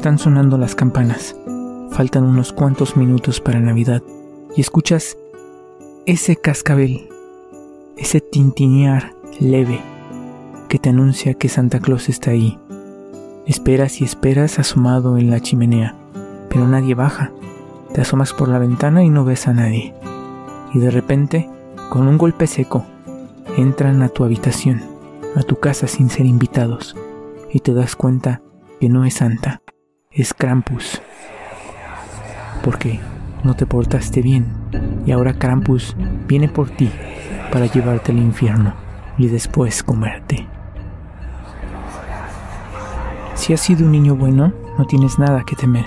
Están sonando las campanas. Faltan unos cuantos minutos para Navidad y escuchas ese cascabel, ese tintinear leve que te anuncia que Santa Claus está ahí. Esperas y esperas asomado en la chimenea, pero nadie baja. Te asomas por la ventana y no ves a nadie. Y de repente, con un golpe seco, entran a tu habitación, a tu casa sin ser invitados, y te das cuenta que no es Santa, es Krampus. Porque no te portaste bien y ahora Krampus viene por ti para llevarte al infierno y después comerte. Si has sido un niño bueno, no tienes nada que temer,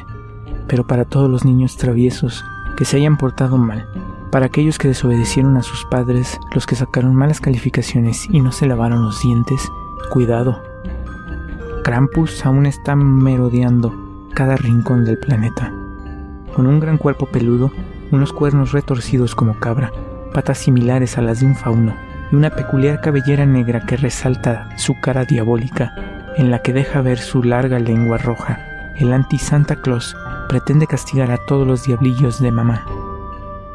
pero para todos los niños traviesos que se hayan portado mal, para aquellos que desobedecieron a sus padres, los que sacaron malas calificaciones y no se lavaron los dientes, cuidado. Krampus aún está merodeando cada rincón del planeta. Con un gran cuerpo peludo, unos cuernos retorcidos como cabra, patas similares a las de un fauno y una peculiar cabellera negra que resalta su cara diabólica, en la que deja ver su larga lengua roja. El anti-Santa Claus pretende castigar a todos los diablillos de mamá.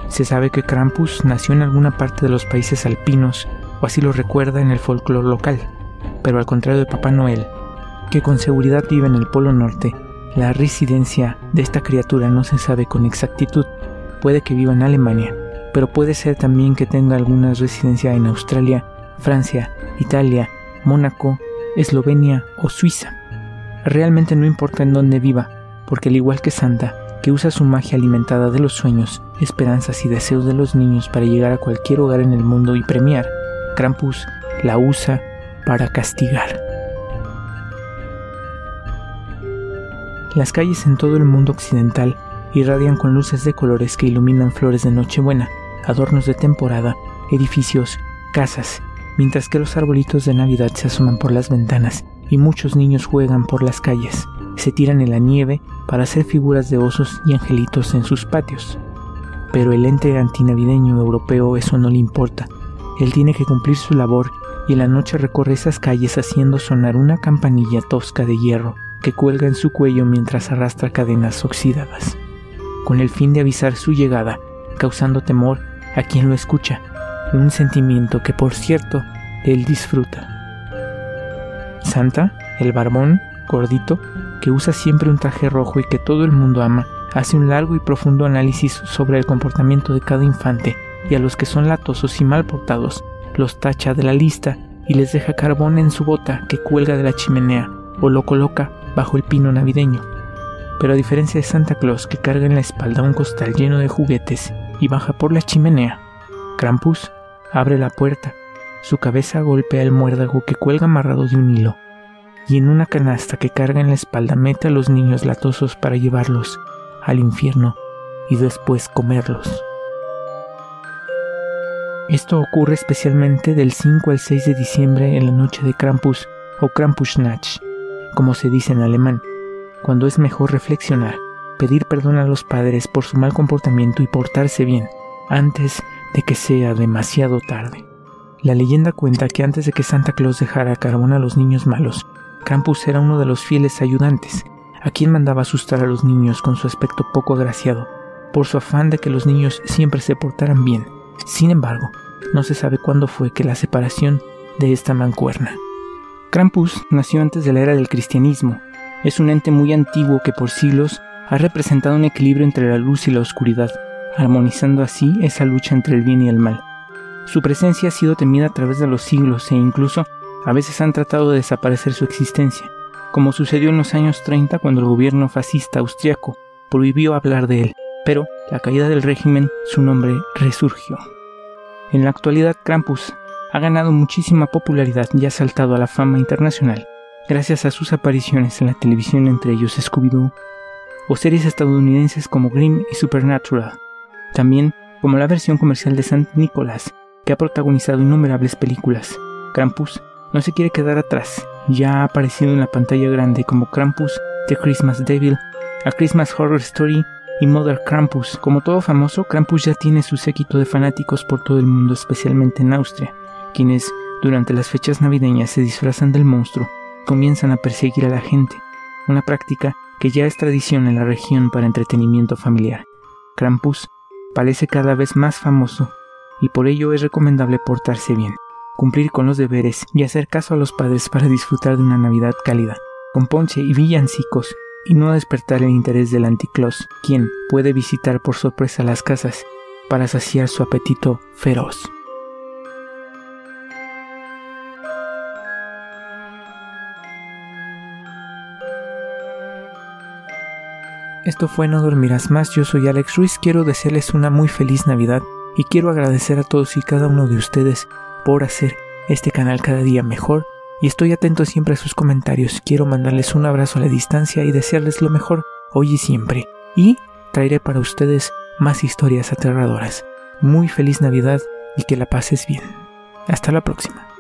Se sabe que Krampus nació en alguna parte de los países alpinos, o así lo recuerda en el folclore local, pero al contrario de Papá Noel, que con seguridad vive en el Polo Norte, la residencia de esta criatura no se sabe con exactitud. Puede que viva en Alemania, pero puede ser también que tenga alguna residencia en Australia, Francia, Italia, Mónaco, Eslovenia o Suiza. Realmente no importa en dónde viva, porque al igual que Santa, que usa su magia alimentada de los sueños, esperanzas y deseos de los niños para llegar a cualquier hogar en el mundo y premiar, Krampus la usa para castigar. Las calles en todo el mundo occidental irradian con luces de colores que iluminan flores de Nochebuena, adornos de temporada, edificios, casas, mientras que los arbolitos de Navidad se asoman por las ventanas y muchos niños juegan por las calles, se tiran en la nieve para hacer figuras de osos y angelitos en sus patios. Pero el ente antinavideño europeo eso no le importa. Él tiene que cumplir su labor y en la noche recorre esas calles haciendo sonar una campanilla tosca de hierro que cuelga en su cuello mientras arrastra cadenas oxidadas, con el fin de avisar su llegada, causando temor a quien lo escucha, un sentimiento que por cierto él disfruta. Santa, el barbón, gordito, usa siempre un traje rojo y que todo el mundo ama, hace un largo y profundo análisis sobre el comportamiento de cada infante y a los que son latosos y mal portados, los tacha de la lista y les deja carbón en su bota que cuelga de la chimenea o lo coloca bajo el pino navideño. Pero a diferencia de Santa Claus que carga en la espalda un costal lleno de juguetes y baja por la chimenea, Krampus abre la puerta, su cabeza golpea el muérdago que cuelga amarrado de un hilo, y en una canasta que carga en la espalda mete a los niños latosos para llevarlos al infierno y después comerlos. Esto ocurre especialmente del 5 al 6 de diciembre en la noche de Krampus o Krampusnacht, como se dice en alemán, cuando es mejor reflexionar, pedir perdón a los padres por su mal comportamiento y portarse bien, antes de que sea demasiado tarde. La leyenda cuenta que antes de que Santa Claus dejara carbón a los niños malos, Krampus era uno de los fieles ayudantes, a quien mandaba asustar a los niños con su aspecto poco agraciado, por su afán de que los niños siempre se portaran bien. Sin embargo, no se sabe cuándo fue que la separación de esta mancuerna. Krampus nació antes de la era del cristianismo. Es un ente muy antiguo que por siglos ha representado un equilibrio entre la luz y la oscuridad, armonizando así esa lucha entre el bien y el mal. Su presencia ha sido temida a través de los siglos e incluso a veces han tratado de desaparecer su existencia, como sucedió en los años 30 cuando el gobierno fascista austriaco prohibió hablar de él, pero la caída del régimen su nombre resurgió. En la actualidad Krampus ha ganado muchísima popularidad y ha saltado a la fama internacional gracias a sus apariciones en la televisión entre ellos Scooby-Doo o series estadounidenses como Grimm y Supernatural, también como la versión comercial de St. Nicholas que ha protagonizado innumerables películas. Krampus no se quiere quedar atrás, ya ha aparecido en la pantalla grande como Krampus, The Christmas Devil, A Christmas Horror Story y Mother Krampus. Como todo famoso, Krampus ya tiene su séquito de fanáticos por todo el mundo, especialmente en Austria, quienes durante las fechas navideñas se disfrazan del monstruo, comienzan a perseguir a la gente, una práctica que ya es tradición en la región para entretenimiento familiar. Krampus parece cada vez más famoso y por ello es recomendable portarse bien, cumplir con los deberes y hacer caso a los padres para disfrutar de una Navidad cálida, con ponche y villancicos, y no despertar el interés del anticlos, quien puede visitar por sorpresa las casas para saciar su apetito feroz. Esto fue No Dormirás Más, yo soy Alex Ruiz, quiero desearles una muy feliz Navidad y quiero agradecer a todos y cada uno de ustedes por hacer este canal cada día mejor y estoy atento siempre a sus comentarios. Quiero mandarles un abrazo a la distancia y desearles lo mejor hoy y siempre. Y traeré para ustedes más historias aterradoras. Muy feliz Navidad y que la pases bien. Hasta la próxima.